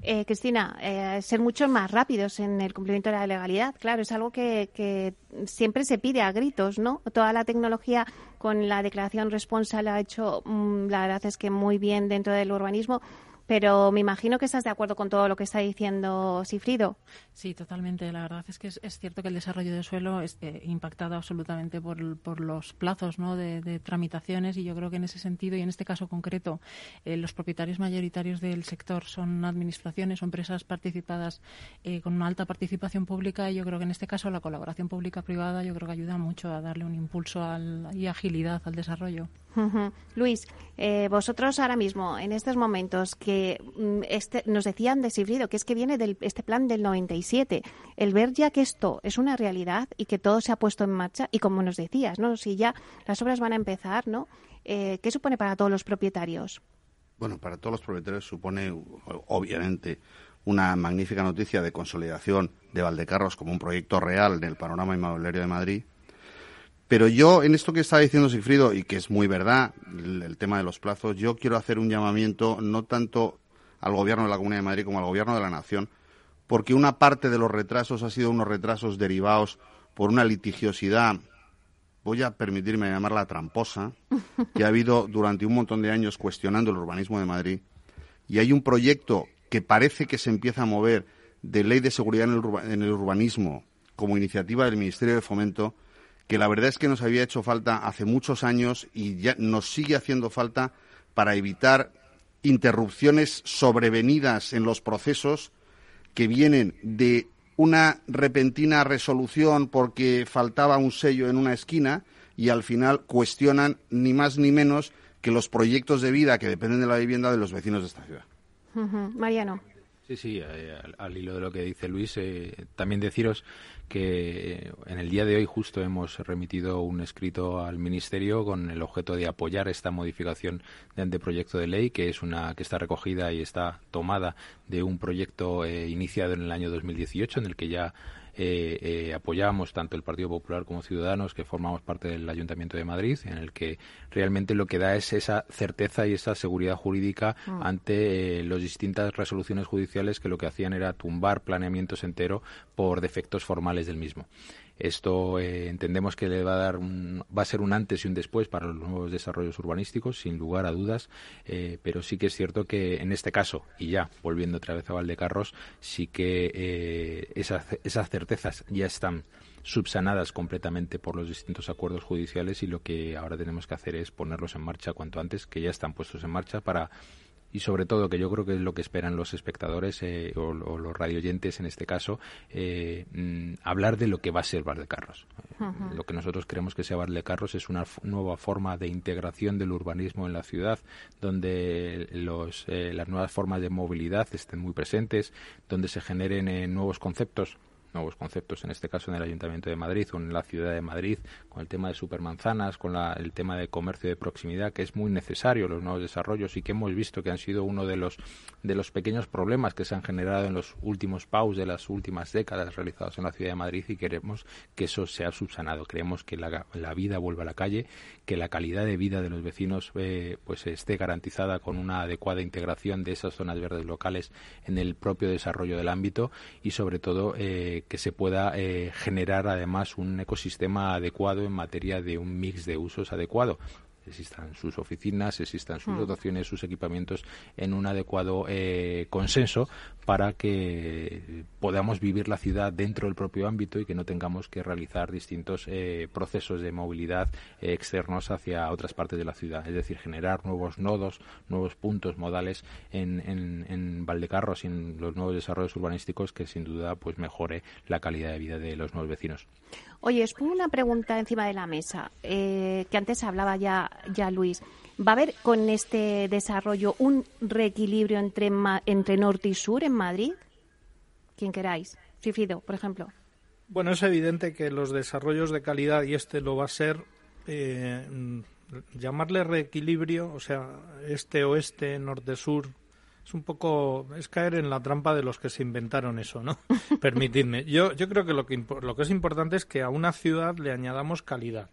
Speaker 1: Eh, Cristina, eh, ser mucho más rápidos en el cumplimiento de la legalidad, claro, es algo que, que, siempre se pide a gritos, ¿no? Toda la tecnología con la declaración responsable ha hecho, mm, la verdad es que muy bien dentro del urbanismo, pero me imagino que estás de acuerdo con todo lo que está diciendo Sifrido.
Speaker 2: Sí, totalmente. La verdad es que es, cierto que el desarrollo del suelo es eh, impactado absolutamente por, por los plazos ¿no? de, tramitaciones y yo creo que en ese sentido y en este caso concreto eh, los propietarios mayoritarios del sector son administraciones o empresas participadas eh, con una alta participación pública y yo creo que en este caso la colaboración pública-privada yo creo que ayuda mucho a darle un impulso al, y agilidad al desarrollo.
Speaker 1: Luis, vosotros ahora mismo, en estos momentos que eh, mm, este, nos decían de Sifrido que es que viene de este plan del 97. El ver ya que esto es una realidad y que todo se ha puesto en marcha y como nos decías, ¿no? Si ya las obras van a empezar, ¿no? Eh, ¿Qué supone para todos los propietarios?
Speaker 3: Bueno, para todos los propietarios supone, obviamente, una magnífica noticia de consolidación de Valdecarros como un proyecto real en el panorama inmobiliario de Madrid. Pero yo, en esto que está diciendo Sigfrido, y que es muy verdad, el, tema de los plazos, yo quiero hacer un llamamiento no tanto al gobierno de la Comunidad de Madrid como al gobierno de la Nación, porque una parte de los retrasos ha sido unos retrasos derivados por una litigiosidad, voy a permitirme llamarla tramposa, que ha habido durante un montón de años cuestionando el urbanismo de Madrid. Y hay un proyecto que parece que se empieza a mover de ley de seguridad en el, urbanismo como iniciativa del Ministerio de Fomento, que la verdad es que nos había hecho falta hace muchos años y ya nos sigue haciendo falta para evitar interrupciones sobrevenidas en los procesos que vienen de una repentina resolución porque faltaba un sello en una esquina y al final cuestionan ni más ni menos que los proyectos de vida que dependen de la vivienda de los vecinos de esta ciudad.
Speaker 1: Mariano.
Speaker 4: Sí, sí, eh, al, hilo de lo que dice Luis, eh, también deciros que eh, en el día de hoy justo hemos remitido un escrito al Ministerio con el objeto de apoyar esta modificación de anteproyecto de ley, que es una que está recogida y está tomada de un proyecto iniciado en el año 2018, en el que ya eh, eh, apoyamos tanto el Partido Popular como Ciudadanos, que formamos parte del Ayuntamiento de Madrid, en el que realmente lo que da es esa certeza y esa seguridad jurídica mm. ante eh, las distintas resoluciones judiciales que lo que hacían era tumbar planeamientos enteros por defectos formales del mismo. Esto eh, entendemos que le va a dar va a ser un antes y un después para los nuevos desarrollos urbanísticos, sin lugar a dudas, eh, pero sí que es cierto que en este caso, y ya volviendo otra vez a Valdecarros, sí que eh, esas certezas ya están subsanadas completamente por los distintos acuerdos judiciales y lo que ahora tenemos que hacer es ponerlos en marcha cuanto antes, que ya están puestos en marcha para y sobre todo que yo creo que es lo que esperan los espectadores eh, o, los radioyentes en este caso eh, mm, hablar de lo que va a ser Bar de Carros lo que nosotros creemos que sea Bar de Carros es una nueva forma de integración del urbanismo en la ciudad donde los, eh, las nuevas formas de movilidad estén muy presentes donde se generen nuevos conceptos nuevos conceptos, en este caso en el Ayuntamiento de Madrid o en la ciudad de Madrid, con el tema de supermanzanas, con el tema de comercio de proximidad, que es muy necesario los nuevos desarrollos y que hemos visto que han sido uno de los, de los pequeños problemas que se han generado en los últimos paus de las últimas décadas realizados en la ciudad de Madrid y queremos que eso sea subsanado. Creemos que la, la vida vuelva a la calle, que la calidad de vida de los vecinos eh, pues esté garantizada con una adecuada integración de esas zonas verdes locales en el propio desarrollo del ámbito y sobre todo eh, que se pueda eh, generar además un ecosistema adecuado en materia de un mix de usos adecuado existan sus oficinas, existan sus hmm. dotaciones, sus equipamientos en un adecuado eh, consenso para que podamos vivir la ciudad dentro del propio ámbito y que no tengamos que realizar distintos eh, procesos de movilidad eh, externos hacia otras partes de la ciudad. Es decir, generar nuevos nodos, nuevos puntos modales en, en, en Valdecarros y en los nuevos desarrollos urbanísticos que sin duda pues mejore la calidad de vida de los nuevos vecinos.
Speaker 1: Oye, es una pregunta encima de la mesa, eh, que antes hablaba ya, ya Luis. ¿Va a haber con este desarrollo un reequilibrio entre, entre norte y sur en Madrid? Quien queráis. Fifido, por ejemplo.
Speaker 5: Bueno, es evidente que los desarrollos de calidad, y este lo va a ser, eh, llamarle reequilibrio, o sea, este-oeste, norte-sur, es un poco es caer en la trampa de los que se inventaron eso, ¿no? Permitidme. Yo yo creo que lo que lo que es importante es que a una ciudad le añadamos calidad.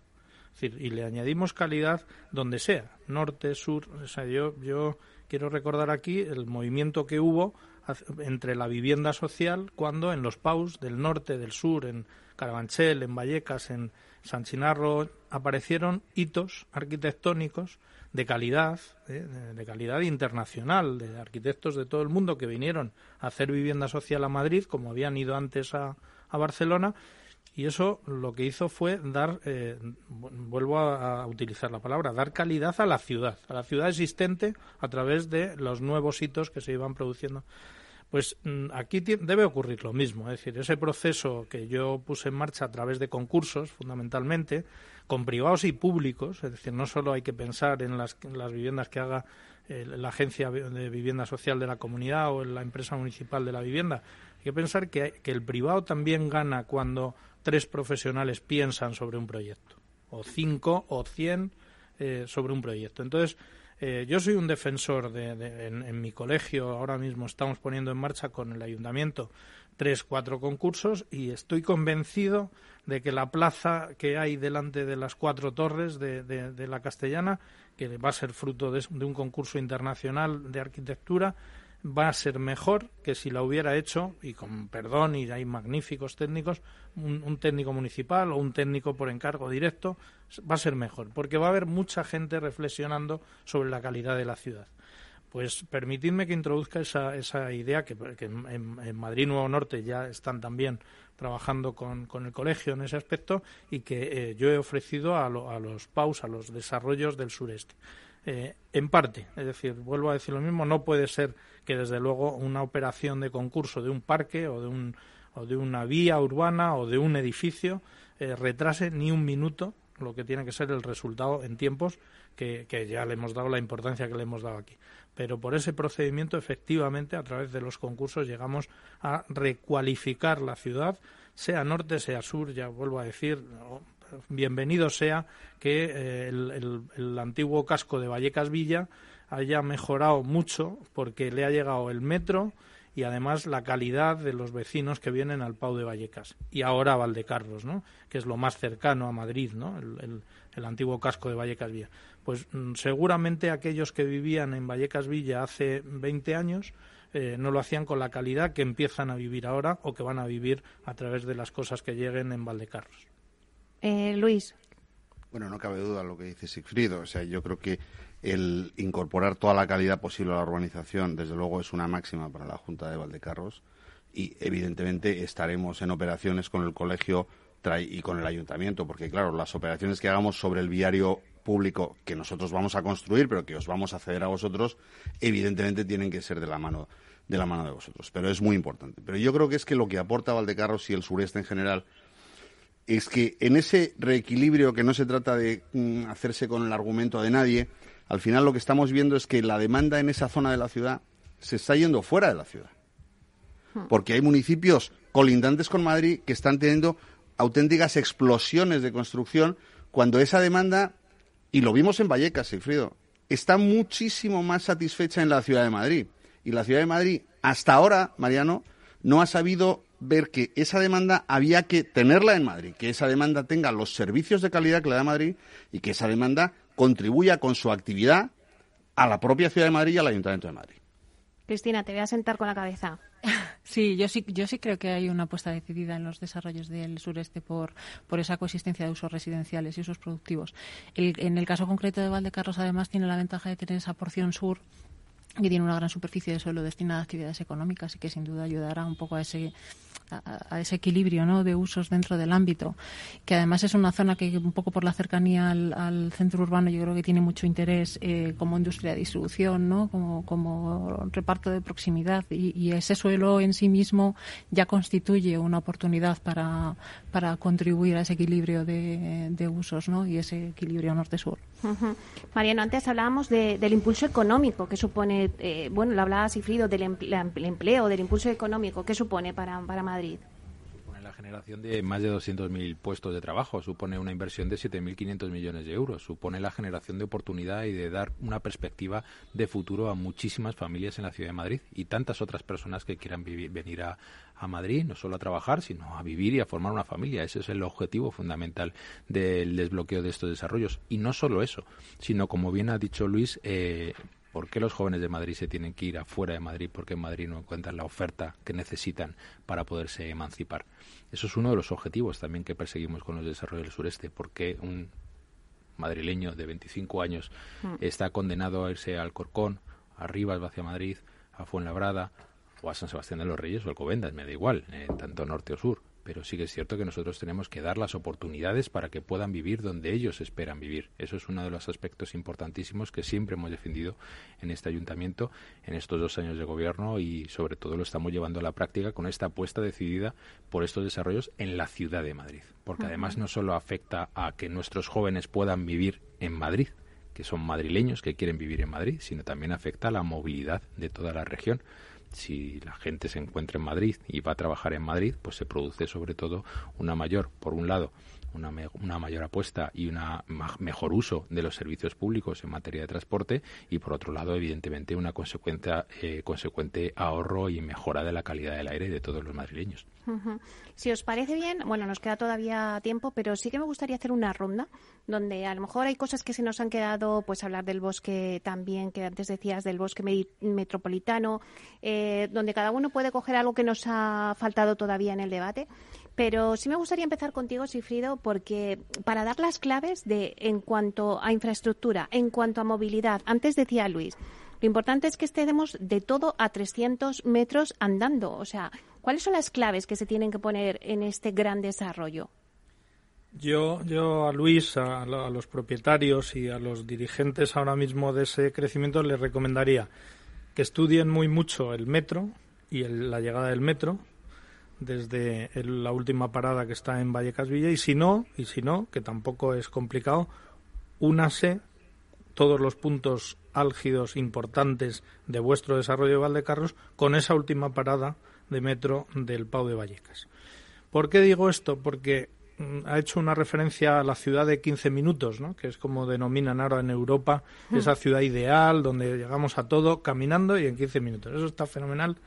Speaker 5: Es decir, y le añadimos calidad donde sea, norte, sur, o sea, yo yo quiero recordar aquí el movimiento que hubo entre la vivienda social cuando en los PAUS del norte, del sur, en Carabanchel, en Vallecas, en San Chinarro aparecieron hitos arquitectónicos de calidad, ¿eh? de calidad internacional, de arquitectos de todo el mundo que vinieron a hacer vivienda social a Madrid, como habían ido antes a, Barcelona, y eso lo que hizo fue dar, eh, vuelvo a, utilizar la palabra, dar calidad a la ciudad, a la ciudad existente a través de los nuevos hitos que se iban produciendo. Pues mm, aquí debe ocurrir lo mismo, es decir, ese proceso que yo puse en marcha a través de concursos, fundamentalmente, con privados y públicos, es decir, no solo hay que pensar en las, viviendas que haga la agencia de vivienda social de la comunidad o la empresa municipal de la vivienda. Hay que pensar que, que el privado también gana cuando tres profesionales piensan sobre un proyecto, o cinco o cien eh, sobre un proyecto. Entonces, eh, yo soy un defensor de, en, mi colegio, ahora mismo estamos poniendo en marcha con el ayuntamiento tres, cuatro concursos y estoy convencido de que la plaza que hay delante de las cuatro torres de, de la Castellana, que va a ser fruto de, un concurso internacional de arquitectura, va a ser mejor que si la hubiera hecho, y con perdón, y hay magníficos técnicos, un, técnico municipal o un técnico por encargo directo, va a ser mejor, porque va a haber mucha gente reflexionando sobre la calidad de la ciudad. Pues permitidme que introduzca esa, esa idea que, en, Madrid Nuevo Norte ya están también trabajando con, el colegio en ese aspecto y que eh, yo he ofrecido a, a los PAUS, a los desarrollos del sureste. Eh, en parte, es decir, vuelvo a decir lo mismo, no puede ser que desde luego una operación de concurso de un parque o de, un, o de una vía urbana o de un edificio eh, retrase ni un minuto lo que tiene que ser el resultado en tiempos que, ya le hemos dado la importancia que le hemos dado aquí. Pero por ese procedimiento, efectivamente, a través de los concursos llegamos a recualificar la ciudad, sea norte, sea sur, ya vuelvo a decir, bienvenido sea que eh, el, antiguo casco de Vallecas Villa haya mejorado mucho porque le ha llegado el metro y además la calidad de los vecinos que vienen al Pau de Vallecas y ahora a Valdecarros, ¿no? que es lo más cercano a Madrid, ¿no? el, antiguo casco de Vallecas Villa. Pues mm, seguramente aquellos que vivían en Vallecas Villa hace 20 años eh, no lo hacían con la calidad que empiezan a vivir ahora o que van a vivir a través de las cosas que lleguen en Valdecarros.
Speaker 1: Eh, Luis.
Speaker 3: Bueno, no cabe duda lo que dice Sigfrido. O sea, yo creo que el incorporar toda la calidad posible a la urbanización, desde luego, es una máxima para la Junta de Valdecarros. Y, evidentemente, estaremos en operaciones con el colegio y con el ayuntamiento, porque, claro, las operaciones que hagamos sobre el viario público que nosotros vamos a construir, pero que os vamos a ceder a vosotros, evidentemente tienen que ser de la mano de la mano de vosotros. Pero es muy importante. Pero yo creo que es que lo que aporta Valdecarros y el sureste en general es que en ese reequilibrio que no se trata de mm, hacerse con el argumento de nadie, al final lo que estamos viendo es que la demanda en esa zona de la ciudad se está yendo fuera de la ciudad. Hmm. Porque hay municipios colindantes con Madrid que están teniendo auténticas explosiones de construcción cuando esa demanda, y lo vimos en Vallecas, Sigfrido, está muchísimo más satisfecha en la ciudad de Madrid. Y la ciudad de Madrid, hasta ahora, Mariano, no ha sabido ver que esa demanda había que tenerla en Madrid, que esa demanda tenga los servicios de calidad que le da Madrid y que esa demanda contribuya con su actividad a la propia ciudad de Madrid y al Ayuntamiento de Madrid.
Speaker 1: Cristina, te voy a sentar con la cabeza.
Speaker 2: Sí, yo sí, yo sí creo que hay una apuesta decidida en los desarrollos del sureste por, por esa coexistencia de usos residenciales y usos productivos. en el caso concreto de Valdecarros, además, tiene la ventaja de tener esa porción sur que tiene una gran superficie de suelo destinada a actividades económicas y que sin duda ayudará un poco a ese a, equilibrio ¿no? de usos dentro del ámbito, que además es una zona que un poco por la cercanía al, centro urbano yo creo que tiene mucho interés eh, como industria de distribución, ¿no? como, como reparto de proximidad y, ese suelo en sí mismo ya constituye una oportunidad para, para contribuir a ese equilibrio de, de usos ¿no? y ese equilibrio norte-sur.
Speaker 1: Mariano, antes hablábamos del impulso económico que supone, eh, bueno, lo hablaba Sifrido, del empleo, del impulso económico que supone para, para Madrid
Speaker 4: generación de más de 200.000 puestos de trabajo, supone una inversión de 7.500 millones de euros, supone la generación de oportunidad y de dar una perspectiva de futuro a muchísimas familias en la ciudad de Madrid y tantas otras personas que quieran venir a, a Madrid, no solo a trabajar, sino a vivir y a formar una familia. Ese es el objetivo fundamental del desbloqueo de estos desarrollos. Y no solo eso, sino, como bien ha dicho Luis, eh, ¿Por qué los jóvenes de Madrid se tienen que ir afuera de Madrid? Porque en Madrid no encuentran la oferta que necesitan para poderse emancipar. Eso es uno de los objetivos también que perseguimos con los desarrollos del sureste. porque un madrileño de 25 años mm. está condenado a irse al Corcón, a Rivas, hacia Madrid, a Fuenlabrada o a San Sebastián de los Reyes o Alcobendas? Me da igual, eh, tanto norte o sur pero sí que es cierto que nosotros tenemos que dar las oportunidades para que puedan vivir donde ellos esperan vivir. Eso es uno de los aspectos importantísimos que siempre hemos defendido en este ayuntamiento en estos dos años de gobierno y sobre todo lo estamos llevando a la práctica con esta apuesta decidida por estos desarrollos en la ciudad de Madrid. Porque además no solo afecta a que nuestros jóvenes puedan vivir en Madrid, que son madrileños que quieren vivir en Madrid, sino también afecta a la movilidad de toda la región si la gente se encuentra en Madrid y va a trabajar en Madrid, pues se produce sobre todo una mayor, por un lado, una, una mayor apuesta y un mejor uso de los servicios públicos en materia de transporte y, por otro lado, evidentemente, una consecuente, eh, consecuente ahorro y mejora de la calidad del aire de todos los madrileños.
Speaker 1: Si os parece bien, bueno, nos queda todavía tiempo, pero sí que me gustaría hacer una ronda donde a lo mejor hay cosas que se nos han quedado, pues hablar del bosque también, que antes decías del bosque metropolitano, eh, donde cada uno puede coger algo que nos ha faltado todavía en el debate. Pero sí me gustaría empezar contigo, Sifrido, porque para dar las claves de en cuanto a infraestructura, en cuanto a movilidad, antes decía Luis, lo importante es que estemos de todo a 300 metros andando. O sea, ¿cuáles son las claves que se tienen que poner en este gran desarrollo?
Speaker 5: Yo, yo a Luis, a, los propietarios y a los dirigentes ahora mismo de ese crecimiento les recomendaría que estudien muy mucho el metro y la llegada del metro, desde la última parada que está en Vallecas Villa y si no, y si no, que tampoco es complicado, únase todos los puntos álgidos importantes de vuestro desarrollo de Valdecarros con esa última parada de metro del Pau de Vallecas. ¿Por qué digo esto? Porque mm, ha hecho una referencia a la ciudad de 15 minutos, ¿no? que es como denominan ahora en Europa hmm. esa ciudad ideal donde llegamos a todo caminando y en 15 minutos. Eso está fenomenal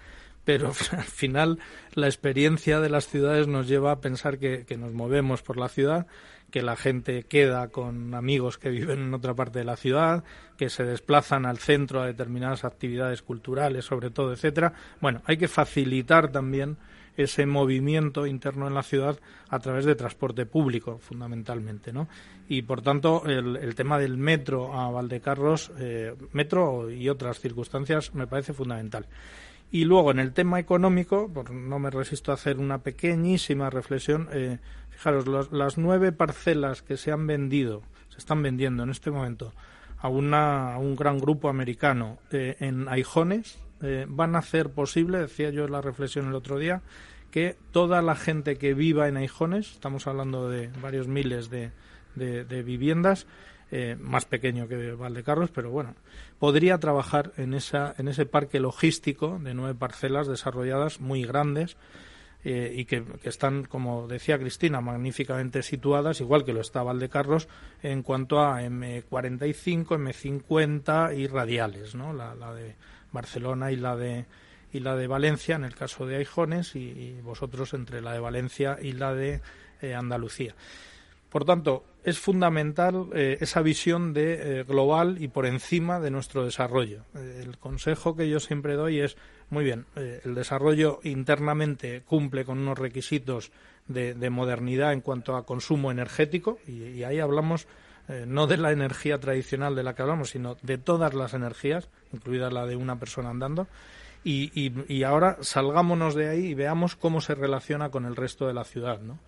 Speaker 5: pero al final la experiencia de las ciudades nos lleva a pensar que, nos movemos por la ciudad, que la gente queda con amigos que viven en otra parte de la ciudad, que se desplazan al centro a determinadas actividades culturales, sobre todo, etcétera. Bueno, hay que facilitar también ese movimiento interno en la ciudad a través de transporte público, fundamentalmente, ¿no? Y por tanto, el, tema del metro a Valdecarros, eh, metro y otras circunstancias, me parece fundamental. Y luego en el tema económico, por no me resisto a hacer una pequeñísima reflexión, eh, fijaros, las nueve parcelas que se han vendido, se están vendiendo en este momento a, una, un gran grupo americano eh, en Aijones, eh, van a hacer posible, decía yo en la reflexión el otro día, que toda la gente que viva en Aijones, estamos hablando de varios miles de viviendas, eh, más pequeño que Valdecarros, pero bueno, podría trabajar en, esa, en ese parque logístico de nueve parcelas desarrolladas muy grandes eh, y que, están, como decía Cristina, magníficamente situadas, igual que lo está Valdecarros, en cuanto a M45, M50 y radiales, ¿no? la, de Barcelona y la de y la de Valencia en el caso de Aijones y, vosotros entre la de Valencia y la de eh, Andalucía. Por tanto, es fundamental eh, esa visión de eh, global y por encima de nuestro desarrollo. Eh, el consejo que yo siempre doy es, muy bien, el desarrollo internamente cumple con unos requisitos de, modernidad en cuanto a consumo energético y, ahí hablamos no de la energía tradicional de la que hablamos, sino de todas las energías, incluida la de una persona andando. Y, y, ahora salgámonos de ahí y veamos cómo se relaciona con el resto de la ciudad, ¿no?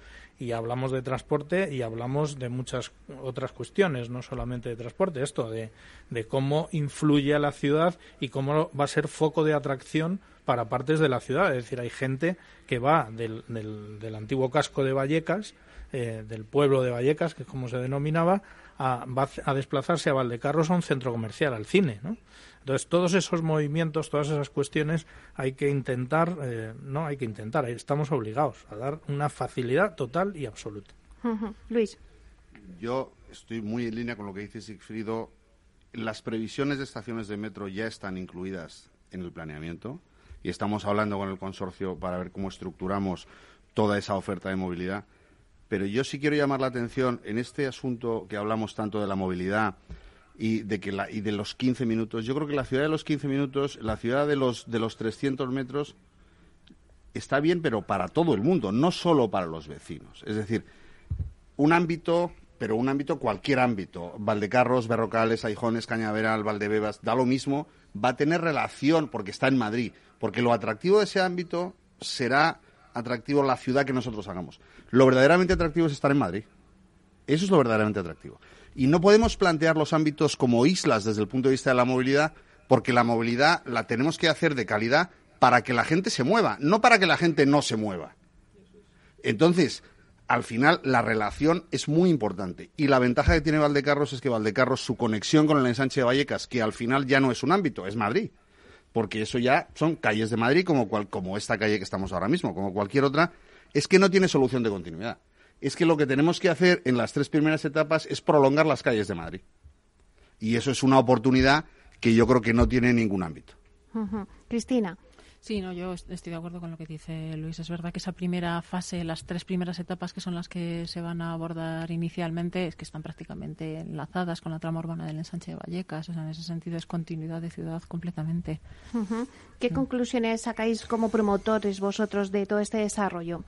Speaker 5: Y hablamos de transporte y hablamos de muchas otras cuestiones, no solamente de transporte, esto de, de cómo influye a la ciudad y cómo va a ser foco de atracción para partes de la ciudad. Es decir, hay gente que va del, del, antiguo casco de Vallecas, eh, del pueblo de Vallecas, que es como se denominaba, a, va a desplazarse a Valdecarros a un centro comercial, al cine, ¿no? Entonces, todos esos movimientos, todas esas cuestiones, hay que intentar, eh, no hay que intentar, estamos obligados a dar una facilidad total y absoluta.
Speaker 1: Luis.
Speaker 3: Yo estoy muy en línea con lo que dice Sigfrido. Las previsiones de estaciones de metro ya están incluidas en el planeamiento y estamos hablando con el consorcio para ver cómo estructuramos toda esa oferta de movilidad. Pero yo sí quiero llamar la atención en este asunto que hablamos tanto de la movilidad y de que la, y de los 15 minutos. Yo creo que la ciudad de los 15 minutos, la ciudad de los de los 300 metros está bien, pero para todo el mundo, no solo para los vecinos. Es decir, un ámbito, pero un ámbito cualquier ámbito, Valdecarros, Berrocales, Aijones, Cañaveral, Valdebebas, da lo mismo, va a tener relación porque está en Madrid, porque lo atractivo de ese ámbito será atractivo la ciudad que nosotros hagamos. Lo verdaderamente atractivo es estar en Madrid. Eso es lo verdaderamente atractivo. Y no podemos plantear los ámbitos como islas desde el punto de vista de la movilidad, porque la movilidad la tenemos que hacer de calidad para que la gente se mueva, no para que la gente no se mueva. Entonces, al final la relación es muy importante. Y la ventaja que tiene Valdecarros es que Valdecarros, su conexión con el ensanche de Vallecas, que al final ya no es un ámbito, es Madrid. Porque eso ya son calles de Madrid, como, cual, como esta calle que estamos ahora mismo, como cualquier otra, es que no tiene solución de continuidad. Es que lo que tenemos que hacer en las tres primeras etapas es prolongar las calles de Madrid. Y eso es una oportunidad que yo creo que no tiene ningún ámbito.
Speaker 1: Cristina.
Speaker 2: Sí, no, yo estoy de acuerdo con lo que dice Luis. Es verdad que esa primera fase, las tres primeras etapas que son las que se van a abordar inicialmente, es que están prácticamente enlazadas con la trama urbana del ensanche de Vallecas. O sea, en ese sentido es continuidad de ciudad completamente.
Speaker 1: ¿Qué conclusiones sacáis como promotores vosotros de todo este desarrollo?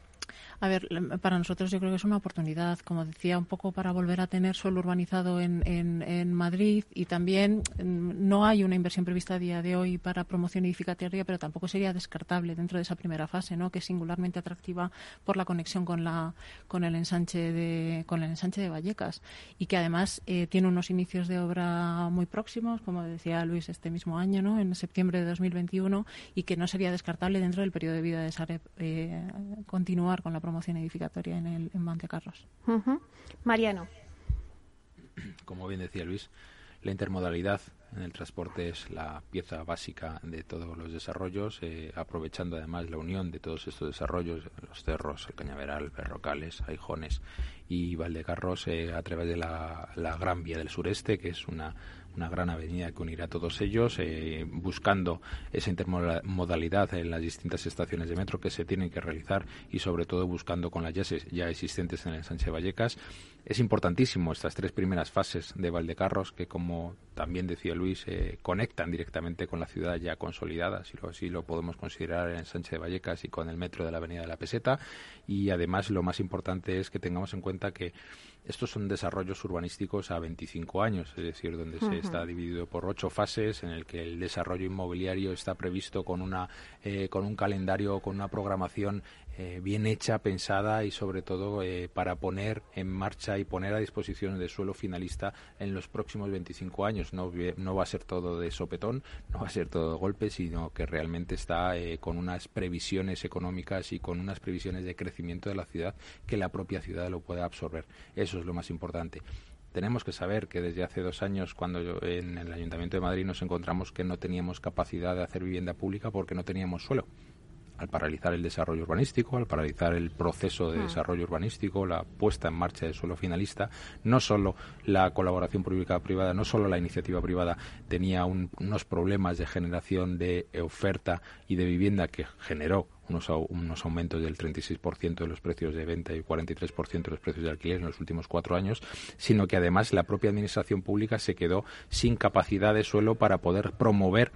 Speaker 2: A ver, para nosotros yo creo que es una oportunidad, como decía, un poco para volver a tener suelo urbanizado en, en, Madrid y también mm, no hay una inversión prevista a día de hoy para promoción edificatoria, pero tampoco sería descartable dentro de esa primera fase, ¿no? que es singularmente atractiva por la conexión con, la, con, el, ensanche de, con el ensanche de Vallecas y que además eh, tiene unos inicios de obra muy próximos, como decía Luis, este mismo año, ¿no? en septiembre de 2021, y que no sería descartable dentro del periodo de vida de Sareb eh, continuar con la promoción promoción edificatoria en, el, en Montecarlos.
Speaker 1: Mariano.
Speaker 4: Como bien decía Luis, la intermodalidad en el transporte es la pieza básica de todos los desarrollos, eh, aprovechando además la unión de todos estos desarrollos, los cerros, el cañaveral, Berrocales, Aijones y Valdecarros, eh, a través de la, la Gran Vía del Sureste, que es una una gran avenida que unirá a todos ellos, eh, buscando esa intermodalidad en las distintas estaciones de metro que se tienen que realizar y sobre todo buscando con las ya, existentes en el Sánchez Vallecas. Es importantísimo estas tres primeras fases de Valdecarros que, como también decía Luis, eh, conectan directamente con la ciudad ya consolidada, si lo, así lo podemos considerar en el Sánchez de Vallecas y con el metro de la Avenida de la Peseta. Y además lo más importante es que tengamos en cuenta que estos son desarrollos urbanísticos a 25 años, es decir, donde se está dividido por ocho fases, en el que el desarrollo inmobiliario está previsto con una eh, con un calendario, con una programación eh, bien hecha, pensada y sobre todo eh, para poner en marcha y poner a disposición de suelo finalista en los próximos 25 años. No, no va a ser todo de sopetón, no va a ser todo de golpe, sino que realmente está eh, con unas previsiones económicas y con unas previsiones de crecimiento de la ciudad que la propia ciudad lo pueda absorber. Eso es lo más importante tenemos que saber que desde hace dos años, cuando en el Ayuntamiento de Madrid nos encontramos que no teníamos capacidad de hacer vivienda pública porque no teníamos suelo al paralizar el desarrollo urbanístico, al paralizar el proceso de ah. desarrollo urbanístico, la puesta en marcha del suelo finalista, no solo la colaboración pública-privada, no solo la iniciativa privada tenía unos problemas de generación de oferta y de vivienda que generó unos, unos, aumentos del 36% de los precios de venta y 43% de los precios de alquiler en los últimos cuatro años, sino que además la propia administración pública se quedó sin capacidad de suelo para poder promover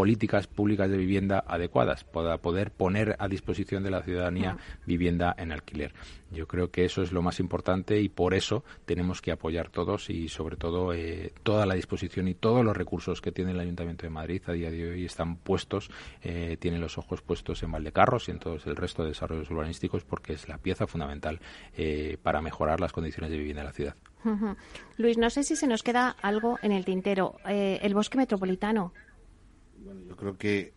Speaker 4: políticas públicas de vivienda adecuadas para poder poner a disposición de la ciudadanía vivienda en alquiler. Yo creo que eso es lo más importante y por eso tenemos que apoyar todos y sobre todo eh, toda la disposición y todos los recursos que tiene el Ayuntamiento de Madrid a día de hoy están puestos, eh, tienen los ojos puestos en Valdecarros y en todo el resto de desarrollos urbanísticos porque es la pieza fundamental eh, para mejorar las condiciones de vivienda en la ciudad.
Speaker 1: Luis, no sé si se nos queda algo en el tintero. el bosque metropolitano,
Speaker 3: bueno, yo creo que,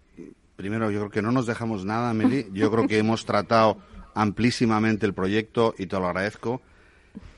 Speaker 3: primero, yo creo que no nos dejamos nada, Meli. Yo creo que hemos tratado amplísimamente el proyecto y te lo agradezco.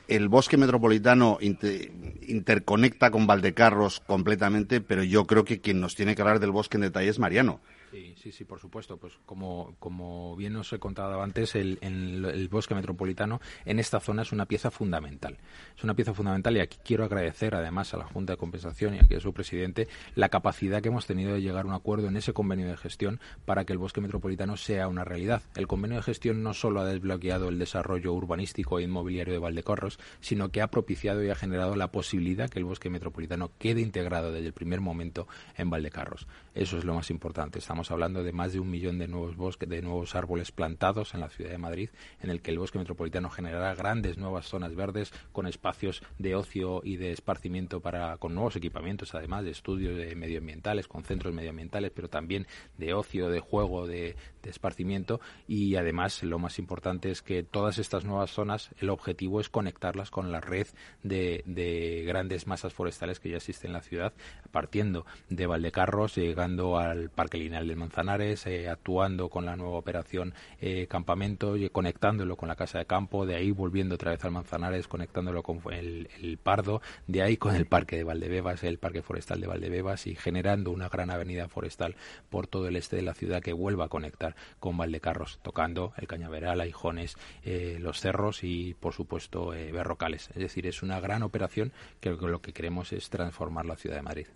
Speaker 3: El bosque metropolitano interconecta con Valdecarros completamente, pero yo creo que quien nos tiene que hablar del bosque en detalle es Mariano.
Speaker 4: Sí, sí, sí, por supuesto. Pues como, como bien os he contado antes, el, bosque metropolitano en esta zona es una pieza fundamental. Es una pieza fundamental y aquí quiero agradecer además a la Junta de Compensación y a su presidente la capacidad que hemos tenido de llegar a un acuerdo en ese convenio de gestión para que el bosque metropolitano sea una realidad. El convenio de gestión no solo ha desbloqueado el desarrollo urbanístico e inmobiliario de Valdecorros, sino que ha propiciado y ha generado la posibilidad que el bosque metropolitano quede integrado desde el primer momento en Valdecarros. Eso es lo más importante. Estamos hablando de más de un millón de nuevos bosques, de nuevos árboles plantados en la ciudad de Madrid, en el que el bosque metropolitano generará grandes nuevas zonas verdes con espacios de ocio y de esparcimiento para con nuevos equipamientos, además de estudios de medioambientales, con centros medioambientales, pero también de ocio, de juego, de, de esparcimiento. Y además lo más importante es que todas estas nuevas zonas el objetivo es conectarlas con la red de, de grandes masas forestales que ya existen en la ciudad, partiendo de Valdecarros, llegando al Parque Lineal de Manzanares, eh, actuando con la nueva operación eh, Campamento, y conectándolo con la Casa de Campo, de ahí volviendo otra vez al Manzanares, conectándolo con el, Pardo, de ahí con el Parque de Valdebebas, el Parque Forestal de Valdebebas y generando una gran avenida forestal por todo el este de la ciudad que vuelva a conectar con Valdecarros, tocando el Cañaveral, Aijones, eh, los cerros y, por supuesto, Berrocales. Es decir, es una gran operación que lo que queremos es transformar la ciudad de Madrid.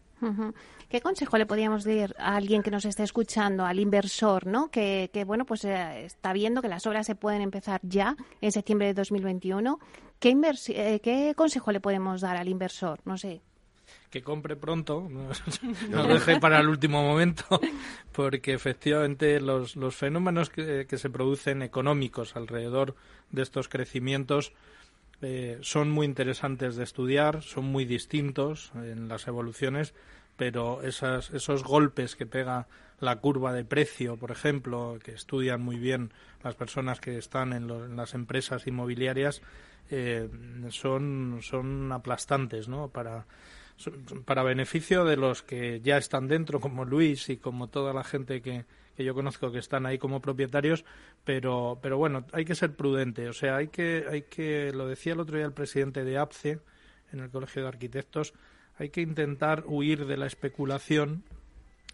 Speaker 1: ¿Qué consejo le podríamos dar a alguien que nos esté escuchando, al inversor, ¿no? que, bueno, pues eh, está viendo que las obras se pueden empezar ya en septiembre de 2021? ¿Qué, eh, ¿Qué consejo le podemos dar al inversor? No sé
Speaker 5: que compre pronto, no, lo deje para el último momento, porque efectivamente los, los fenómenos que, que, se producen económicos alrededor de estos crecimientos eh, son muy interesantes de estudiar, son muy distintos en las evoluciones, pero esas, esos golpes que pega la curva de precio, por ejemplo, que estudian muy bien las personas que están en, las empresas inmobiliarias, eh, son, son aplastantes, ¿no? Para, para beneficio de los que ya están dentro, como Luis y como toda la gente que, que yo conozco que están ahí como propietarios, pero, pero bueno, hay que ser prudente. O sea, hay que, hay que, lo decía el otro día el presidente de APCE, en el Colegio de Arquitectos, hay que intentar huir de la especulación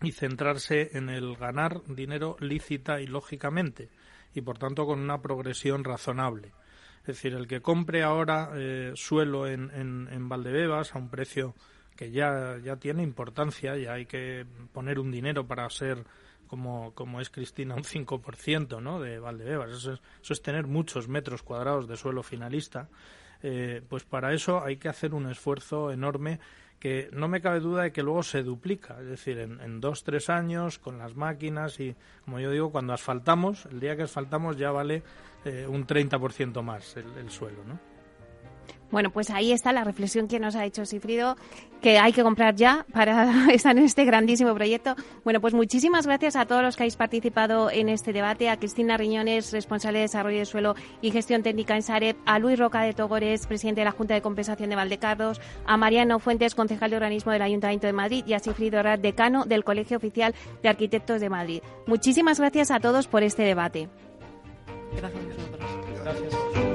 Speaker 5: y centrarse en el ganar dinero lícita y lógicamente, y por tanto con una progresión razonable. Es decir, el que compre ahora eh, suelo en, en, en Valdebebas a un precio que ya, ya tiene importancia, ya hay que poner un dinero para ser como, como es Cristina, un 5% ¿no? de Valdebebas. Eso es, eso es tener muchos metros cuadrados de suelo finalista. Eh, pues para eso hay que hacer un esfuerzo enorme que no me cabe duda de que luego se duplica, es decir, en, en dos, tres años con las máquinas y, como yo digo, cuando asfaltamos, el día que asfaltamos ya vale eh, un 30% más el, el suelo, ¿no?
Speaker 1: Bueno, pues ahí está la reflexión que nos ha hecho Sifrido, que hay que comprar ya para estar en este grandísimo proyecto. Bueno, pues muchísimas gracias a todos los que habéis participado en este debate, a Cristina Riñones, responsable de Desarrollo de Suelo y Gestión Técnica en Sareb, a Luis Roca de Togores, presidente de la Junta de Compensación de Valdecardos, a Mariano Fuentes, concejal de organismo del Ayuntamiento de Madrid y a Sifrido Rad, decano del Colegio Oficial de Arquitectos de Madrid. Muchísimas gracias a todos por este debate.
Speaker 2: Gracias a vosotros.
Speaker 5: Gracias.